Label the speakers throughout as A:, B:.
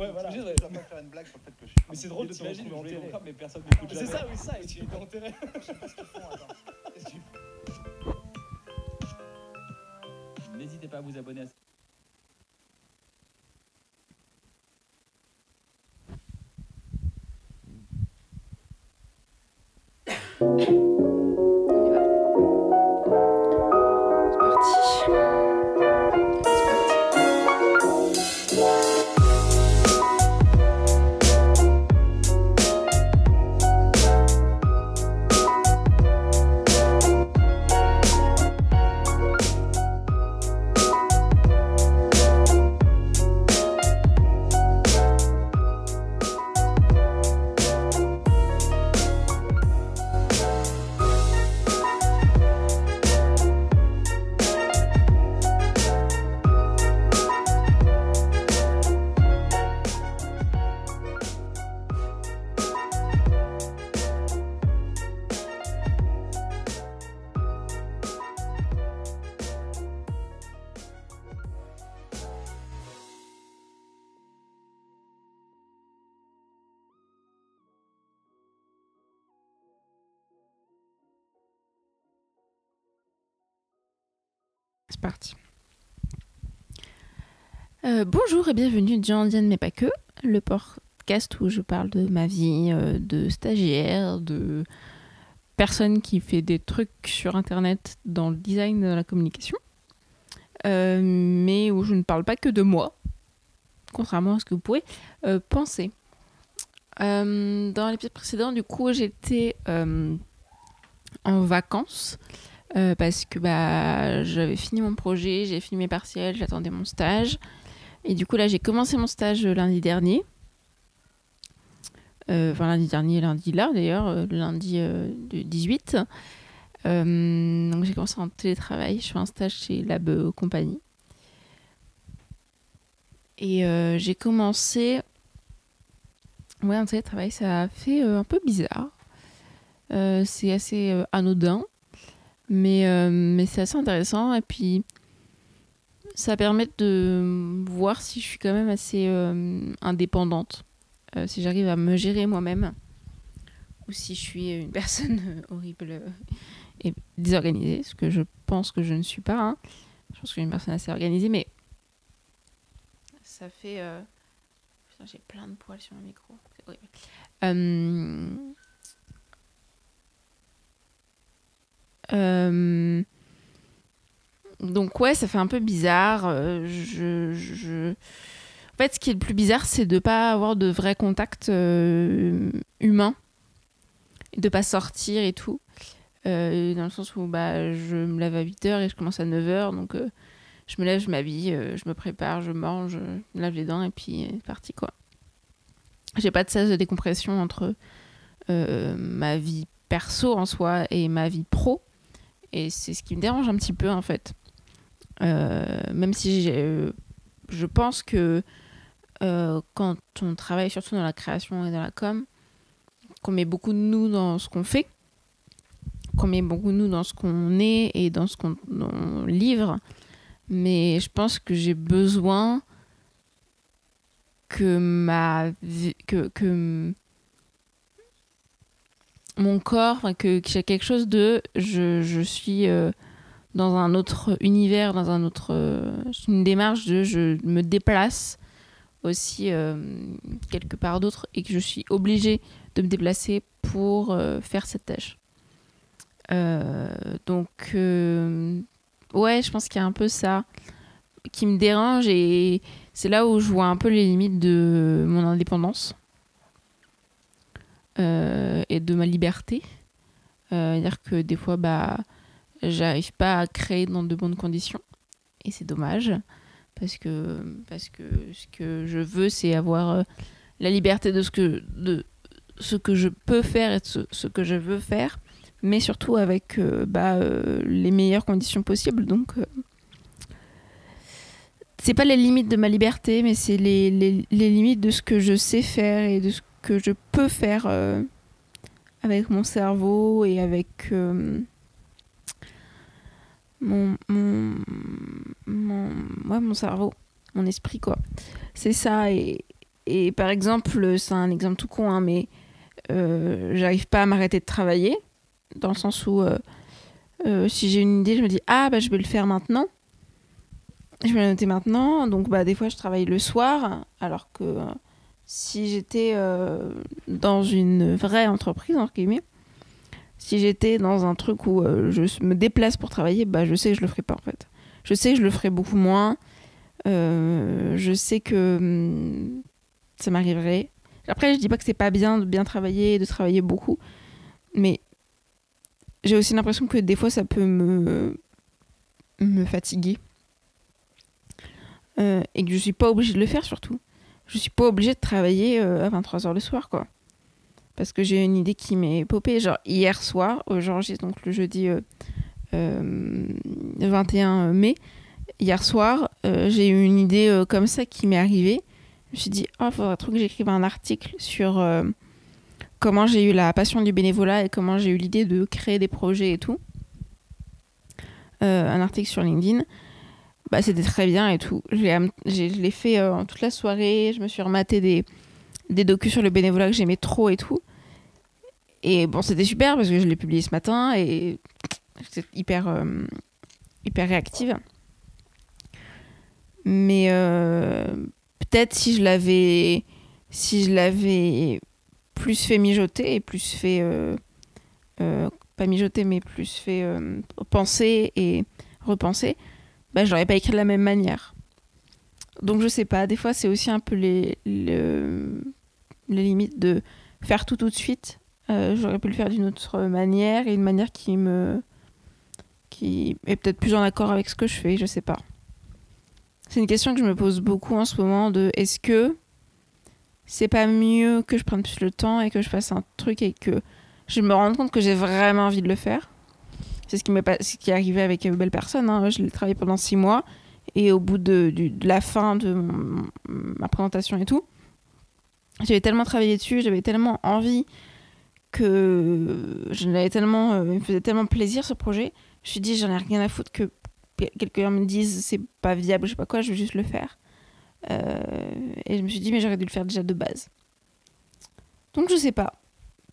A: Ouais, voilà.
B: Je
A: Je
B: dois
A: dois
B: pas faire une blague sur le fait que je suis.
A: Mais c'est drôle de
B: je vais
A: enterré.
B: crâne, mais personne n'écoute
A: C'est
B: jamais.
A: ça, oui, ça, et tu es enterré.
B: Je sais pas ce qu'ils font, attends. Qu'est-ce qu'ils font
C: N'hésitez pas à vous abonner à
D: On Euh, bonjour et bienvenue dans Diane mais pas que, le podcast où je parle de ma vie euh, de stagiaire, de personne qui fait des trucs sur internet dans le design dans la communication, Euh, mais où je ne parle pas que de moi, contrairement à ce que vous pourrez euh, penser. Dans l'épisode précédent, du coup, j'étais en vacances parce que bah, j'avais fini mon projet, j'ai fini mes partiels, j'attendais mon stage. Et du coup, là, j'ai commencé mon stage euh, lundi dernier. Euh, Enfin, lundi dernier, lundi là, d'ailleurs, euh, lundi du 18. Euh, donc, j'ai commencé en télétravail. Je fais un stage chez Lab Compagnie. Et j'ai commencé. Ouais, en télétravail, ça a fait un peu bizarre. C'est assez anodin. Mais, mais c'est assez intéressant. Et puis, ça permet de voir si je suis quand même assez euh, indépendante. Euh, si j'arrive à me gérer moi-même. Ou si je suis une personne euh, horrible et désorganisée. Ce que je pense que je ne suis pas. hein. Je pense que je suis une personne assez organisée. Mais ça fait... Putain, j'ai plein de poils sur mon micro. C'est horrible. Donc ouais, ça fait un peu bizarre. euh, En fait, ce qui est le plus bizarre, c'est de pas avoir de vrai contact euh, humain. De pas sortir et tout. Euh, dans le sens où bah, je me lève à 8h et je commence à 9h. Donc euh, je me lève, je m'habille, je me prépare, je mange, je lave les dents et puis c'est parti quoi. J'ai pas de sas de décompression entre ma vie perso en soi et ma vie pro. Et c'est ce qui me dérange un petit peu en fait. Euh, même si euh, je pense que euh, quand on travaille surtout dans la création et dans la com, qu'on met beaucoup de nous dans ce qu'on fait, qu'on met beaucoup de nous dans ce qu'on est et dans ce qu'on on livre, mais je pense que j'ai besoin que ma que, que mon corps, que, que j'ai quelque chose de je, je suis dans un autre univers, dans un autre euh, une démarche de je me déplace aussi euh, quelque part d'autre et que je suis obligée de me déplacer pour euh, faire cette tâche. Donc ouais, je pense qu'il y a un peu ça qui me dérange et c'est là où je vois un peu les limites de mon indépendance et de ma liberté. C'est-à-dire que des fois, bah, j'arrive pas à créer dans de bonnes conditions. Et c'est dommage. Parce que, parce que ce que je veux, c'est avoir euh, la liberté de ce, que, de ce que je peux faire et de ce, que je veux faire. Mais surtout avec euh, bah, euh, les meilleures conditions possibles. Donc, euh, c'est pas les limites de ma liberté, mais c'est les, les, les limites de ce que je sais faire et de ce que je peux faire avec mon cerveau et avec mon, cerveau, mon esprit, quoi. C'est ça, et, par exemple, c'est un exemple tout con, hein, mais euh, j'arrive pas à m'arrêter de travailler, dans le sens où euh, euh, si j'ai une idée, je me dis ah bah je vais le faire maintenant. Je vais le noter maintenant, donc bah des fois je travaille le soir, alors que si j'étais dans une vraie entreprise entre guillemets, si j'étais dans un truc où euh, je me déplace pour travailler, bah je sais que je le ferais pas en fait. Je sais que je le ferais beaucoup moins. Euh, je sais que hum, ça m'arriverait. Après, je dis pas que c'est pas bien de bien travailler, de travailler beaucoup, mais j'ai aussi l'impression que des fois ça peut me me fatiguer Euh, et que je suis pas obligée de le faire surtout. Je suis pas obligée de travailler à 23h le soir quoi. Parce que j'ai une idée qui m'est popée. Genre hier soir, euh, j'enregistre donc le jeudi euh, euh, 21 mai. Hier soir, euh, j'ai eu une idée euh, comme ça qui m'est arrivée. Je me suis dit, oh, il faudrait trop que j'écrive un article sur euh, comment j'ai eu la passion du bénévolat et comment j'ai eu l'idée de créer des projets et tout. Euh, un article sur LinkedIn. Bah, c'était très bien et tout. Je l'ai fait euh, toute la soirée. Je me suis rematé des, des docus sur le bénévolat que j'aimais trop et tout. Et bon, c'était super parce que je l'ai publié ce matin et j'étais hyper, euh, hyper réactive. Mais euh, peut-être si je l'avais si je l'avais plus fait mijoter et plus fait euh, pas mijoter mais plus fait penser et repenser bah je l'aurais pas écrit de la même manière. Donc je sais pas. Des fois c'est aussi un peu les, le- les limites de faire tout tout de suite Euh, j'aurais pu le faire d'une autre manière et une manière qui me qui est peut-être plus en accord avec ce que je fais je sais pas c'est une question que je me pose beaucoup en ce moment de est-ce que c'est pas mieux que je prenne plus le temps et que je fasse un truc et que je me rende compte que j'ai vraiment envie de le faire? C'est ce qui m'est pas, ce qui est arrivé avec euh, Belle Personne. hein. Je l'ai travaillé pendant six mois et au bout de, du- de la fin de ma présentation et tout, j'avais tellement travaillé dessus, j'avais tellement envie que je l'avais tellement, euh, il me faisait tellement plaisir ce projet. Je me suis dit j'en ai rien à foutre que quelqu'un me dise c'est pas viable, je sais pas quoi, je veux juste le faire. Euh, et je me suis dit, mais j'aurais dû le faire déjà de base. Donc je sais pas.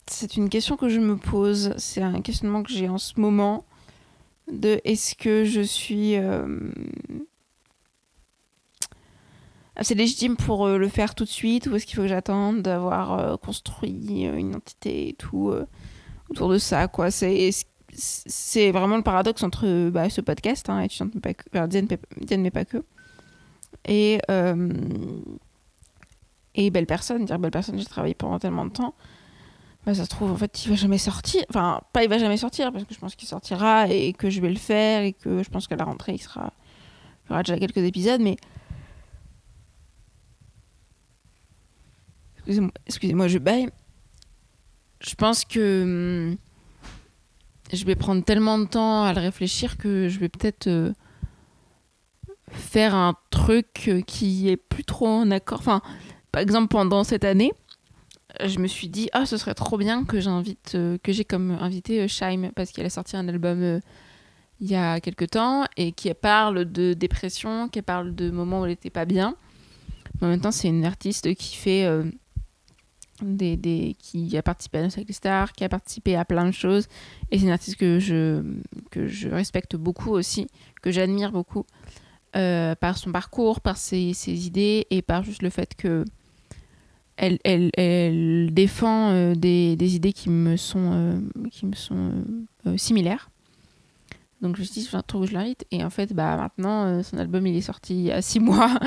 D: C'est une question que je me pose. C'est un questionnement que j'ai en ce moment. De est-ce que je suis euh, assez légitime pour euh, le faire tout de suite ou est-ce qu'il faut que j'attende d'avoir euh, construit euh, une identité et tout autour de ça quoi. C'est c'est vraiment le paradoxe entre bah, ce podcast, hein, mais pas que, enfin, Diane, mais pas que, et, et Belle Personne. Dire Belle Personne, j'ai travaillé pendant tellement de temps. Bah, ça se trouve, en fait, il va jamais sortir. Enfin, pas il va jamais sortir, parce que je pense qu'il sortira et que je vais le faire et que je pense qu'à la rentrée, il sera. Il y aura déjà quelques épisodes, mais. Excusez-moi, je baille. Je pense que. hum, Je vais prendre tellement de temps à le réfléchir que je vais peut-être. euh, faire un truc euh, qui est plus trop en accord. Par exemple, pendant cette année, euh, je me suis dit, ah, ce serait trop bien que j'invite, que j'ai comme invité parce qu'elle a sorti un album il y a quelques temps et qui parle de dépression, qui parle de moments où elle n'était pas bien. Mais en même temps, c'est une artiste qui fait. Des, qui a participé à Danse avec les stars, qui a participé à plein de choses. Et c'est une artiste que je, que je respecte beaucoup aussi, que j'admire beaucoup euh, par son parcours, par ses, ses idées et par juste le fait que elle, elle, elle défend euh, des, des idées qui me sont, euh, qui me sont similaires. Donc je me suis dit, je trouve que je l'invite. Et en fait, bah, maintenant, son album, il est sorti il y a six mois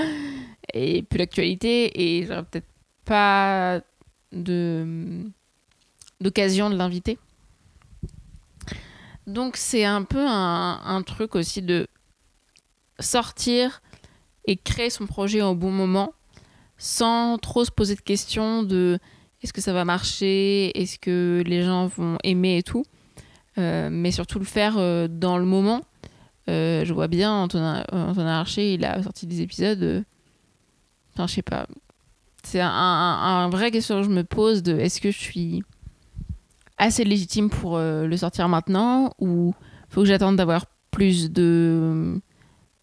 D: et plus l'actualité. Et j'aurais peut-être pas d'occasion de l'inviter. Donc c'est un peu un, un truc aussi de sortir et créer son projet au bon moment sans trop se poser de questions de est-ce que ça va marcher, est-ce que les gens vont aimer et tout. Euh, mais surtout le faire euh, dans le moment. Euh, je vois bien Antonin, Antonin Archer, il a sorti des épisodes. Enfin, je sais pas. C'est un, un, un vrai question que je me pose de est-ce que je suis assez légitime pour euh, le sortir maintenant ou faut que j'attende d'avoir plus de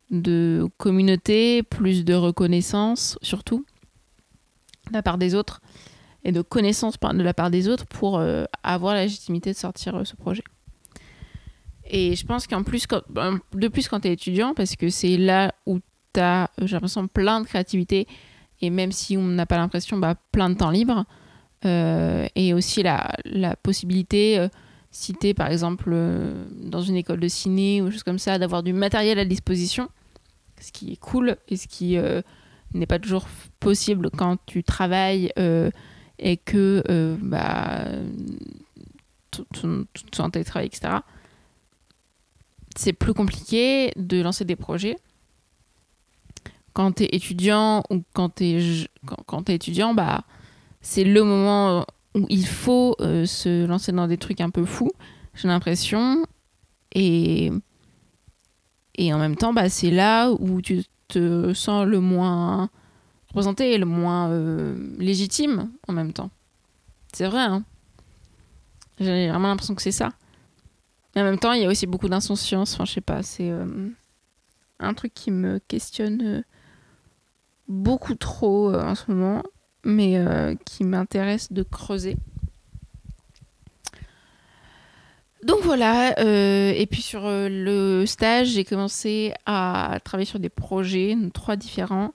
D: de communauté, plus de reconnaissance surtout. de la part des autres et de connaissances par- de la part des autres pour euh, avoir la légitimité de sortir euh, ce projet. Et je pense qu'en plus, quand- ben, de plus quand tu es étudiant, parce que c'est là où tu as, j'ai l'impression, plein de créativité, et même si on n'a pas l'impression, bah, plein de temps libre, euh, et aussi la, la possibilité, euh, es par exemple euh, dans une école de ciné ou choses comme ça, d'avoir du matériel à disposition, ce qui est cool et ce qui euh, n'est pas toujours possible quand tu travailles et que bah, tout, tout, tout en télétravail, etc. C'est plus compliqué de lancer des projets. Quand tu es étudiant ou quand tu quand, quand étudiant, bah, c'est le moment où il faut euh, se lancer dans des trucs un peu fous, j'ai l'impression. Et, et en même temps, bah, c'est là où tu te sens le moins représenté et le moins euh, légitime en même temps. C'est vrai, hein. J'ai vraiment l'impression que c'est ça. Mais en même temps, il y a aussi beaucoup d'insouciance. Enfin, je sais pas, c'est euh, un truc qui me questionne euh, beaucoup trop euh, en ce moment, mais euh, qui m'intéresse de creuser. Donc voilà, euh, et puis sur le stage, j'ai commencé à travailler sur des projets, trois différents,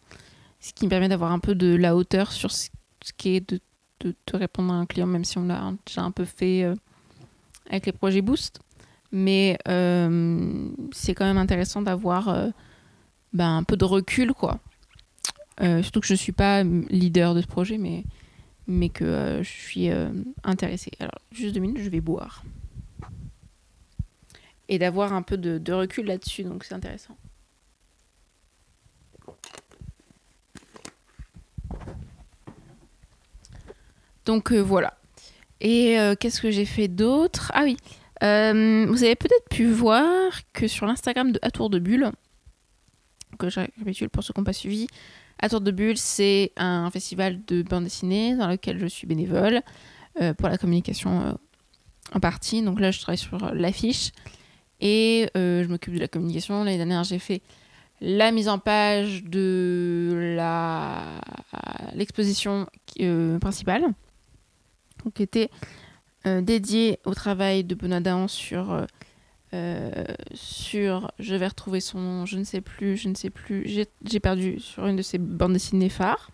D: ce qui me permet d'avoir un peu de la hauteur sur ce qui est de, de, de répondre à un client, même si on l'a déjà un peu fait avec les projets Boost. Mais c'est quand même intéressant d'avoir ben, un peu de recul, quoi. Euh, surtout que je ne suis pas leader de ce projet, mais, mais que euh, je suis euh, intéressée. Alors, juste deux minutes, je vais boire. Et d'avoir un peu de, recul là-dessus, donc c'est intéressant. Donc voilà. Et qu'est-ce que j'ai fait d'autre? Ah oui, vous avez peut-être pu voir que sur l'Instagram de À Tour de Bulle, que je récapitule pour ceux qui n'ont pas suivi, À Tour de Bulle, c'est un festival de bande dessinée dans lequel je suis bénévole euh, pour la communication euh, en partie. Donc là, je travaille sur l'affiche et euh, je m'occupe de la communication. L'année dernière, j'ai fait la mise en page de la l'exposition principale, qui était dédiée au travail de Dahan sur sur je vais retrouver son nom, je ne sais plus, je ne sais plus, j'ai perdu sur une de ses bandes dessinées phares.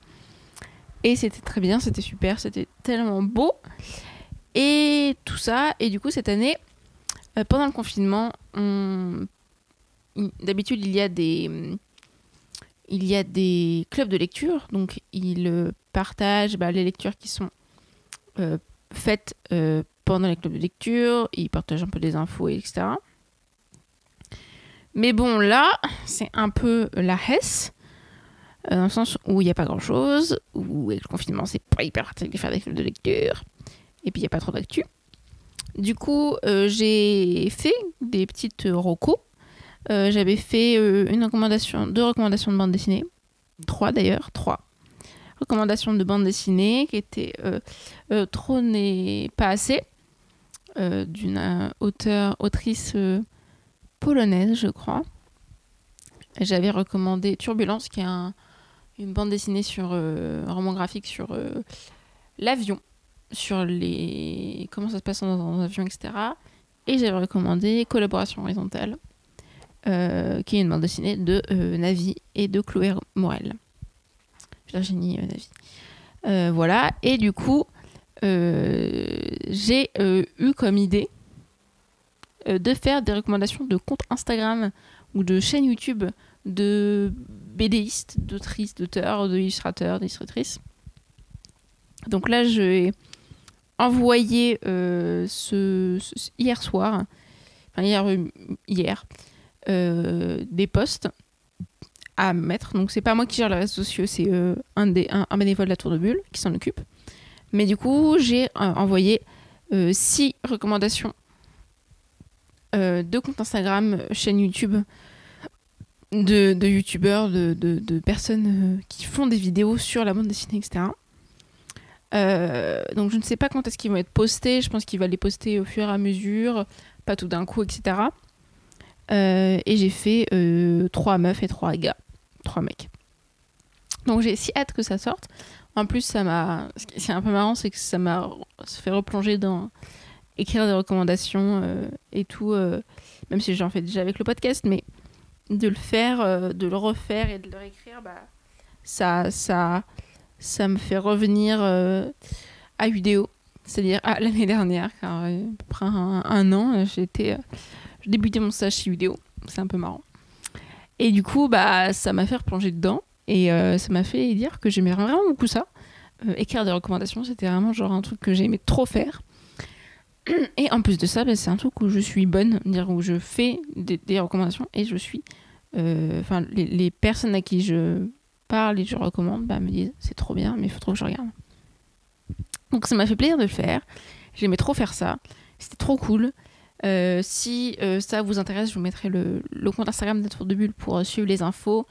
D: Et c'était très bien, c'était super, c'était tellement beau. Et tout ça, et du coup cette année, euh, pendant le confinement, d'habitude il y a des il y a des clubs de lecture, donc ils euh, partagent bah, les lectures qui sont euh, faites euh, pendant les clubs de lecture, ils partagent un peu des infos, etc. Mais bon, là, c'est un peu la hesse, euh, dans le sens où il n'y a pas grand-chose, où avec le confinement, c'est pas hyper pratique de faire des clubs de lecture, et puis il n'y a pas trop d'actu. Du coup, euh, j'ai fait des petites euh, recos. J'avais fait euh, une recommandation, deux recommandations de bande dessinée, trois d'ailleurs, trois recommandations de bande dessinée qui étaient Trop n'est pas assez, d'une auteure, autrice polonaise, je crois. J'avais recommandé Turbulence, qui est un- une bande dessinée sur euh, un roman graphique sur euh, l'avion, sur les comment ça se passe dans un avion, etc. Et j'avais recommandé Collaboration horizontale, euh, qui est une bande dessinée de Navi et de Chloé Morel. Virginie Navi. Voilà, et du coup, j'ai eu comme idée euh, de faire des recommandations de comptes Instagram ou de chaînes YouTube de BDistes, d'autrices, d'auteurs, d'illustrateurs, d'illustratrices. Donc là, je vais envoyer euh, hier soir, enfin hier, euh, des posts à mettre. Donc c'est pas moi qui gère les réseaux sociaux, c'est un, bénévole de la Tour de Bulle qui s'en occupe. Mais du coup, j'ai envoyé six recommandations euh, de comptes Instagram, chaîne YouTube, de, de youtubeurs, de, personnes euh, qui font des vidéos sur la bande dessinée, etc. Euh, donc je ne sais pas quand est-ce qu'ils vont être postés. Je pense qu'il va les poster au fur et à mesure, pas tout d'un coup, etc. Euh, et j'ai fait euh, trois meufs et trois gars, trois mecs. Donc j'ai si hâte que ça sorte. En plus, ça m'a. Ce qui est un peu marrant, c'est que ça m'a fait replonger dans écrire des recommandations euh, et tout, euh, même si j'en fais déjà avec le podcast, mais de le faire, euh, de le refaire et de le réécrire, bah, ça, ça, ça me fait revenir à vidéo, c'est-à-dire à l'année dernière, car à peu près un, un an, j'étais, je débutais mon stage chez vidéo, c'est un peu marrant. Et du coup, bah, ça m'a fait replonger dedans. Et ça m'a fait dire que j'aimais vraiment beaucoup ça. écrire des recommandations, c'était vraiment genre un truc que j'aimais trop faire. Et en plus de ça, bah, c'est un truc où je suis bonne, dire où je fais des, recommandations et je suis. Euh, enfin, les, personnes à qui je parle et je recommande bah, me disent c'est trop bien, mais il faut trop que je regarde. Donc ça m'a fait plaisir de le faire. J'aimais trop faire ça. C'était trop cool. Euh, si euh, ça vous intéresse, je vous mettrai le, compte Instagram d'être de Bulle pour suivre les infos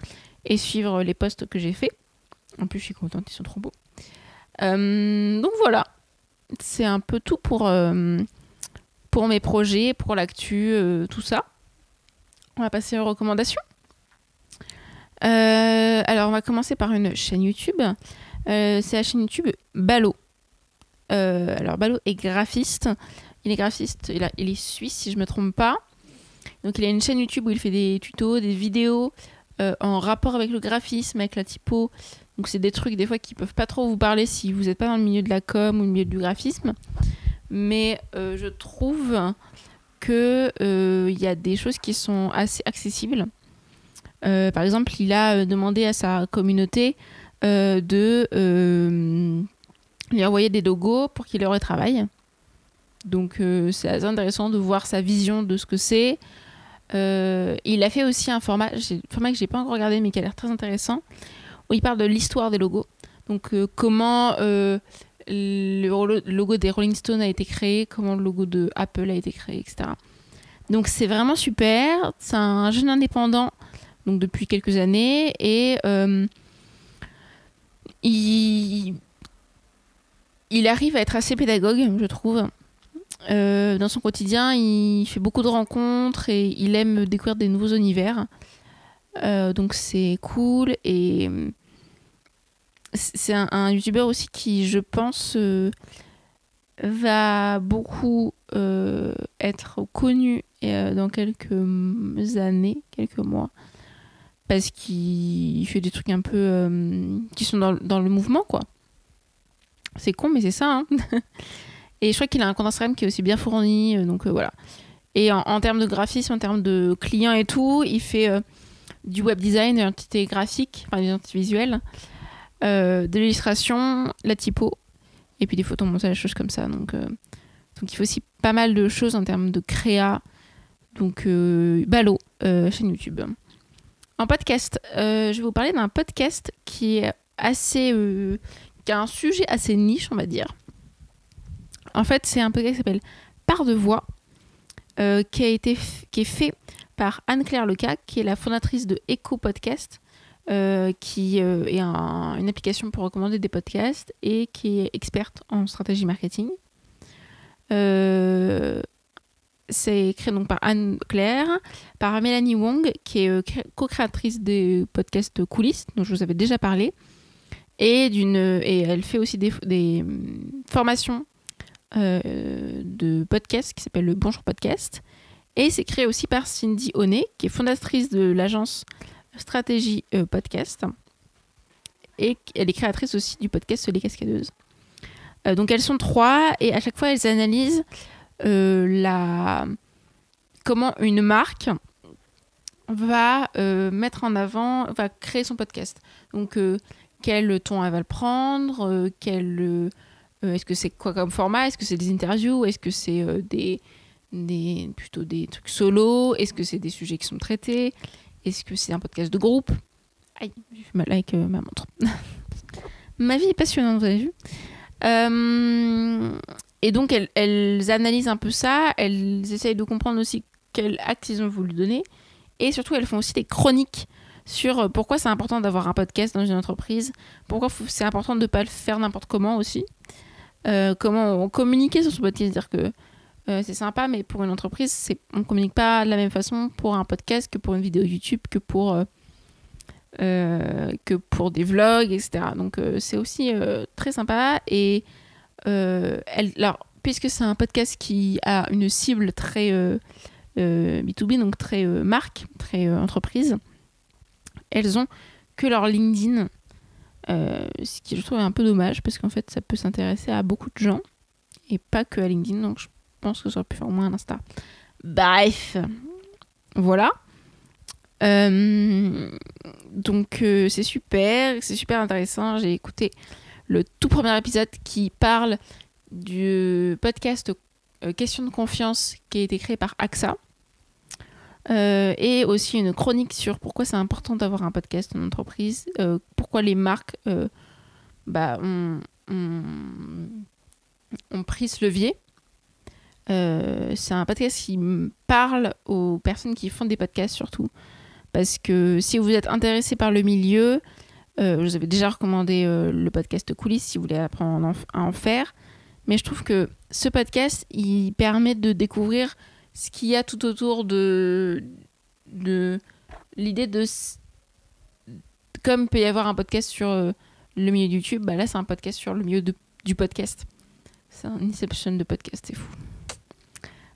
D: et suivre les posts que j'ai faits. En plus, je suis contente, ils sont trop beaux. donc voilà, c'est un peu tout pour, euh, mes projets, pour l'actu, euh, tout ça. On va passer aux recommandations. Euh, alors, on va commencer par une chaîne YouTube. c'est la chaîne YouTube Ballot. alors, Ballot est graphiste. Il est graphiste, il, il, est suisse, si je ne me trompe pas. Donc, il a une chaîne YouTube où il fait des tutos, des vidéos en rapport avec le graphisme, avec la typo, donc c'est des trucs des fois qui peuvent pas trop vous parler si vous n'êtes pas dans le milieu de la com ou le milieu du graphisme. Mais euh, je trouve que euh, il y a des choses qui sont assez accessibles. Euh, par exemple, il a demandé à sa communauté de lui envoyer des logos pour qu'il leur travaille. Donc c'est assez intéressant de voir sa vision de ce que c'est. il a fait aussi un format, un format que j'ai pas encore regardé mais qui a l'air très intéressant il parle de l'histoire des logos. Donc euh, comment euh, le logo des Rolling Stones a été créé, comment le logo de Apple a été créé, etc. Donc c'est vraiment super. C'est un jeune indépendant donc depuis quelques années et euh, il arrive à être assez pédagogue, je trouve. dans son quotidien, il fait beaucoup de rencontres et il aime découvrir des nouveaux univers. Donc c'est cool et c'est un, youtubeur aussi qui, je pense, euh, va beaucoup euh, être connu euh, dans quelques années, quelques mois, parce qu'il fait des trucs un peu qui sont dans, dans, le mouvement, quoi. C'est con, mais c'est ça. Hein. et je crois qu'il a un compte Instagram qui est aussi bien fourni, donc voilà. Et en, termes de graphisme, en termes de clients et tout, il fait du web design, de l'identité graphique, enfin des identités visuelles. Euh, de l'illustration, la typo, et puis des photos montage, des choses comme ça. Donc, euh, donc il faut aussi pas mal de choses en termes de créa. Donc, euh, ballot, chaîne YouTube. En podcast, je vais vous parler d'un podcast qui est assez. qui a un sujet assez niche, on va dire. En fait, c'est un podcast qui s'appelle Part de voix, qui, a été qui est fait par Anne-Claire Leca, qui est la fondatrice de Echo Podcast. Euh, qui euh, est une application pour recommander des podcasts et qui est experte en stratégie marketing. Euh, c'est créé donc par Anne Claire, par Mélanie Wong, qui est co-créatrice des podcasts Coulisses, dont je vous avais déjà parlé. Et, elle fait aussi des, des formations de podcasts qui s'appelle le Bonjour Podcast. Et c'est créé aussi par Cindy Honnet, qui est fondatrice de l'agence Stratégie euh, Podcast. Et elle est créatrice aussi du podcast Les Cascadeuses. Euh, donc elles sont trois et à chaque fois elles analysent euh, la... comment une marque va mettre en avant, va créer son podcast. Donc quel ton elle va le prendre, est-ce que c'est quoi comme format Est-ce que c'est des interviews Est-ce que c'est des, des, plutôt des trucs solo? Est-ce que c'est des sujets qui sont traités? Est-ce que c'est un podcast de groupe? Aïe, j'ai fait mal avec euh, ma montre. ma vie est passionnante, vous avez vu. Euh, Et donc, elles, analysent un peu ça, elles essayent de comprendre aussi quel acte ils ont voulu donner. Et surtout, elles font aussi des chroniques sur euh, pourquoi c'est important d'avoir un podcast dans une entreprise, pourquoi c'est important de ne pas le faire n'importe comment aussi, comment communiquer sur ce podcast, dire que euh, c'est sympa, mais pour une entreprise, c'est, on ne communique pas de la même façon pour un podcast que pour une vidéo YouTube, que pour, euh, euh, que pour des vlogs, etc. Donc c'est aussi très sympa. Et alors, puisque c'est un podcast qui a une cible très euh, euh, B2B, donc très marque, très entreprise, elles ont que leur LinkedIn. ce qui je trouve un peu dommage parce qu'en fait ça peut s'intéresser à beaucoup de gens et pas que à LinkedIn donc je pense que ça aurait pu faire au moins un Insta. Bref, voilà. Euh, donc euh, c'est super, c'est super intéressant. J'ai écouté le tout premier épisode qui parle du podcast euh, Question de confiance qui a été créé par AXA. Et aussi une chronique sur pourquoi c'est important d'avoir un podcast en entreprise, pourquoi les marques bah, ont pris ce levier. Euh, c'est un podcast qui parle aux personnes qui font des podcasts surtout. Parce que si vous êtes intéressé par le milieu, euh, je vous avais déjà recommandé euh, le podcast Coulisses si vous voulez apprendre à en, faire. Mais je trouve que ce podcast, il permet de découvrir ce qu'il y a tout autour de, de l'idée de... Comme peut y avoir un podcast sur le milieu YouTube, bah là c'est un podcast sur le milieu du podcast. C'est un inception de podcast, c'est fou.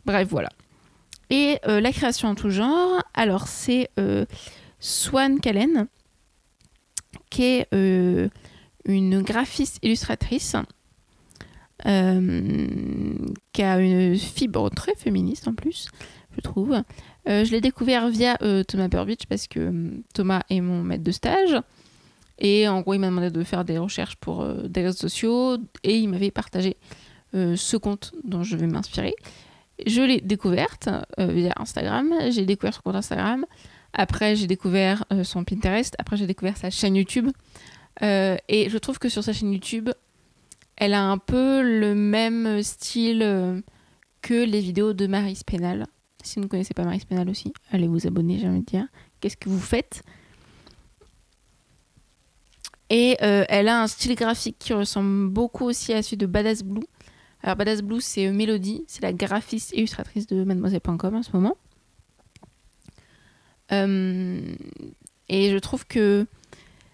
D: Bref, voilà. Et euh, la création en tout genre, alors c'est euh, Swan Callen, qui est euh, une graphiste illustratrice, qui a une fibre très féministe en plus, je trouve. Je l'ai découvert via Thomas Burbidge parce que Thomas est mon maître de stage. Et en gros, il m'a demandé de faire des recherches pour des réseaux sociaux et il m'avait partagé ce compte dont je vais m'inspirer. Je l'ai découverte euh, via Instagram. J'ai découvert son compte Instagram. Après, j'ai découvert euh, son Pinterest. Après, j'ai découvert sa chaîne YouTube. Euh, et je trouve que sur sa chaîne YouTube, elle a un peu le même style que les vidéos de Marie Spénal. Si vous ne connaissez pas Marie Spénal aussi, allez vous abonner, j'ai envie de dire. Qu'est-ce que vous faites? Et elle a un style graphique qui ressemble beaucoup aussi à celui de Badass Blue. Alors Badass Blue, c'est Mélodie, c'est la graphiste illustratrice de mademoiselle.com en ce moment. Euh, et je trouve que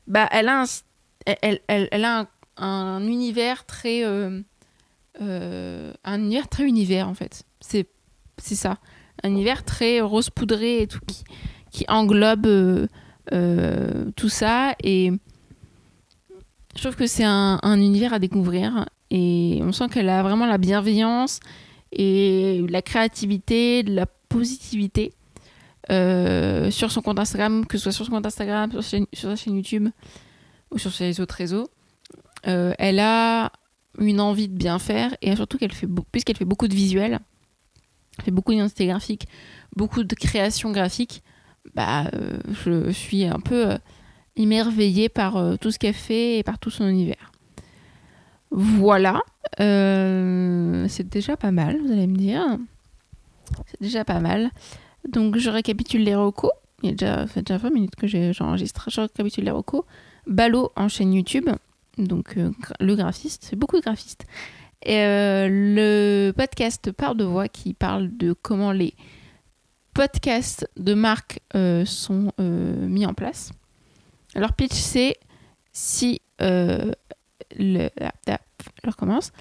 D: bah, elle a un, univers très euh, euh, un univers très univers en fait. C'est ça, un univers très rose poudré et tout qui, englobe tout ça et je trouve que c'est un univers à découvrir et on sent qu'elle a vraiment la bienveillance et la créativité, de la positivité euh, sur son compte Instagram, que ce soit sur son compte Instagram, sur, sa chaîne- YouTube ou sur ses autres réseaux. Euh, elle a une envie de bien faire et surtout qu'elle fait, puisqu'elle fait beaucoup de visuels, fait beaucoup d'identité graphique, beaucoup de création graphique, bah, euh, je suis un peu émerveillée par tout ce qu'elle fait et par tout son univers. Voilà, Euh, c'est déjà pas mal, vous allez me dire. C'est déjà pas mal. Donc je récapitule les recos. Il y a déjà, fait déjà 20 minutes que j'enregistre. Je récapitule les recos. Ballot en chaîne YouTube. Donc euh, le graphiste, c'est beaucoup de graphistes. Euh, le podcast Part de voix qui parle de comment les podcasts de marque sont mis en place. Alors pitch c'est si le, je recommence.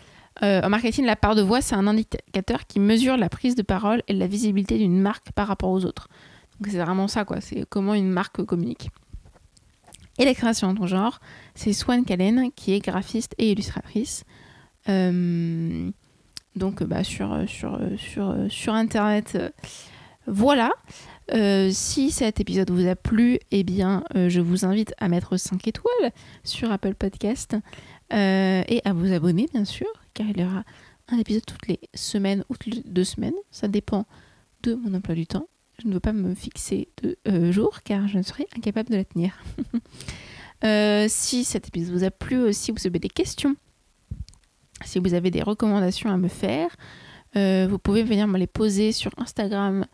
D: Euh, en marketing, la part de voix, c'est un indicateur qui mesure la prise de parole et la visibilité d'une marque par rapport aux autres. Donc c'est vraiment ça, quoi. C'est comment une marque communique. Et la création en ton genre, c'est Swan Callen, qui est graphiste et illustratrice. Euh, donc bah, sur, sur, sur, sur Internet, euh, voilà. Si cet épisode vous a plu, eh bien, je vous invite à mettre 5 étoiles sur Apple Podcast euh, et à vous abonner, bien sûr, car il y aura un épisode toutes les semaines ou toutes les deux semaines. Ça dépend de mon emploi du temps. Je ne veux pas me fixer de euh, jour, car je ne serai incapable de la tenir. Euh, si cet épisode vous a plu aussi, vous avez des questions, si vous avez des recommandations à me faire, euh, vous pouvez venir me les poser sur Instagram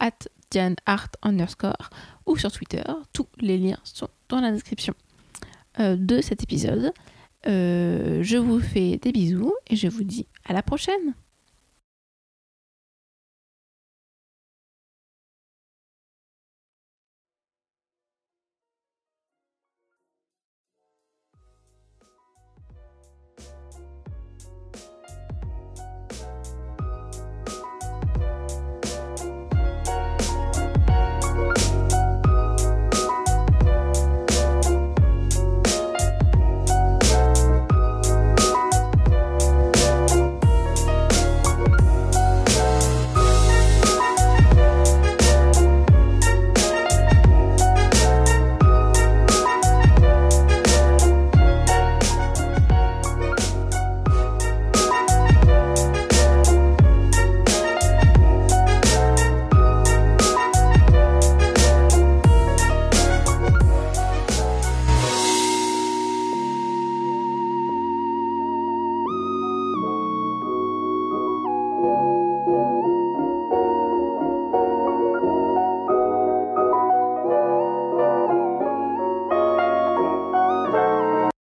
D: at dianeart underscore ou sur Twitter. Tous les liens sont dans la description de cet épisode. Euh, je vous fais des bisous et je vous dis à la prochaine.